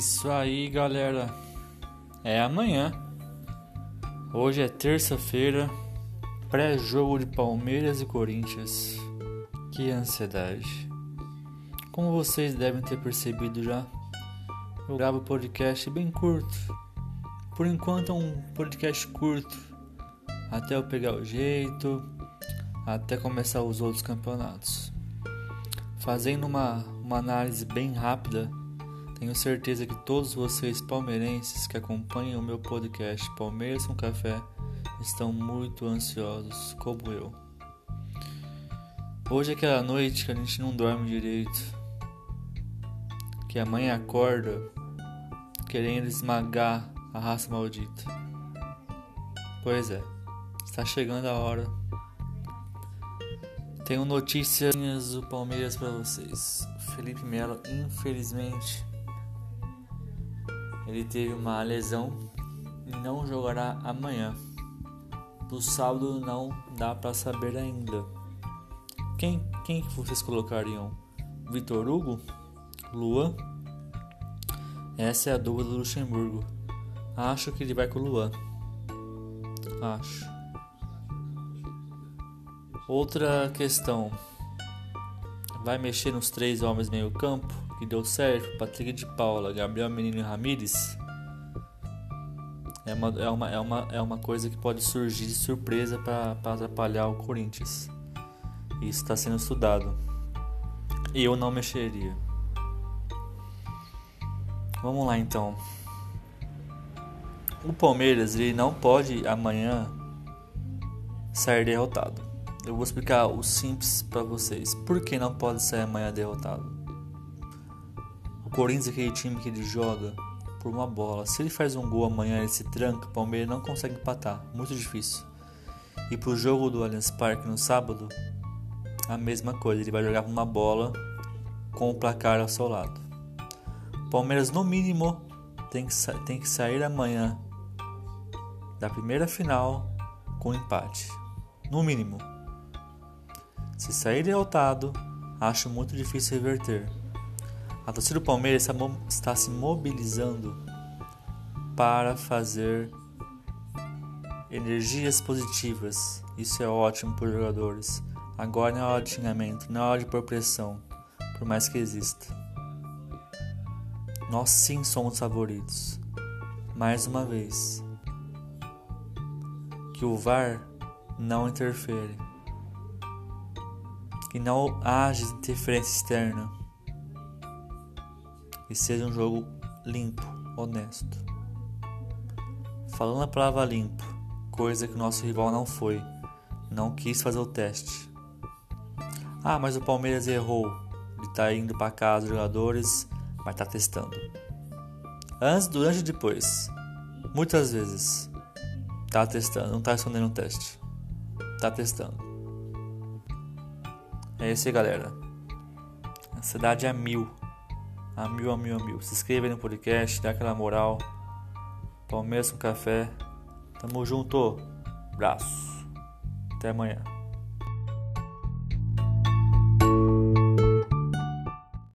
isso aí, galera. É amanhã. Hoje é terça-feira, pré-jogo de Palmeiras e Corinthians. Que ansiedade. Como vocês devem ter percebido já, eu gravo podcast bem curto. Por enquanto é um podcast curto, até eu pegar o jeito, até começar os outros campeonatos. Fazendo uma, uma análise bem rápida tenho certeza que todos vocês palmeirenses que acompanham o meu podcast Palmeiras com Café estão muito ansiosos, como eu. Hoje é aquela noite que a gente não dorme direito, que a mãe acorda querendo esmagar a raça maldita. Pois é, está chegando a hora. Tenho notícias do Palmeiras para vocês. Felipe Melo, infelizmente, ele teve uma lesão e não jogará amanhã. No sábado não dá para saber ainda. Quem, quem que vocês colocariam? Vitor Hugo? Luan? Essa é a dúvida do Luxemburgo. Acho que ele vai com o Luan. Acho. Outra questão. Vai mexer nos três homens meio campo? que deu certo, Patrick de Paula, Gabriel Menino e Ramires, é uma, é, uma, é, uma, é uma coisa que pode surgir de surpresa para atrapalhar o Corinthians. Isso está sendo estudado. Eu não mexeria. Vamos lá então. O Palmeiras ele não pode amanhã sair derrotado. Eu vou explicar o simples para vocês. Por que não pode sair amanhã derrotado? O Corinthians é aquele time que ele joga por uma bola. Se ele faz um gol amanhã ele se tranca, o Palmeiras não consegue empatar. Muito difícil. E pro jogo do Allianz Parque no sábado, a mesma coisa. Ele vai jogar por uma bola com o placar ao seu lado. Palmeiras, no mínimo, tem que, tem que sair amanhã da primeira final com empate. No mínimo. Se sair derrotado, acho muito difícil reverter. A torcida do Palmeiras está se mobilizando para fazer energias positivas. Isso é ótimo para os jogadores. Agora não é hora de xingamento, não é hora de pôr pressão, por mais que exista. Nós sim somos favoritos. Mais uma vez. Que o VAR não interfere. Que não haja interferência externa e seja um jogo limpo, honesto. Falando a palavra limpo, coisa que o nosso rival não foi, não quis fazer o teste. Ah, mas o Palmeiras errou. Ele está indo para casa os jogadores, mas está testando. Antes, durante e depois. Muitas vezes. Tá testando, não tá respondendo o teste. Tá testando. É isso aí, galera. A cidade é mil a mil, a mil, a mil. Se inscreva aí no podcast, dá aquela moral. Palmeiras com café. Tamo junto. Abraço. Até amanhã.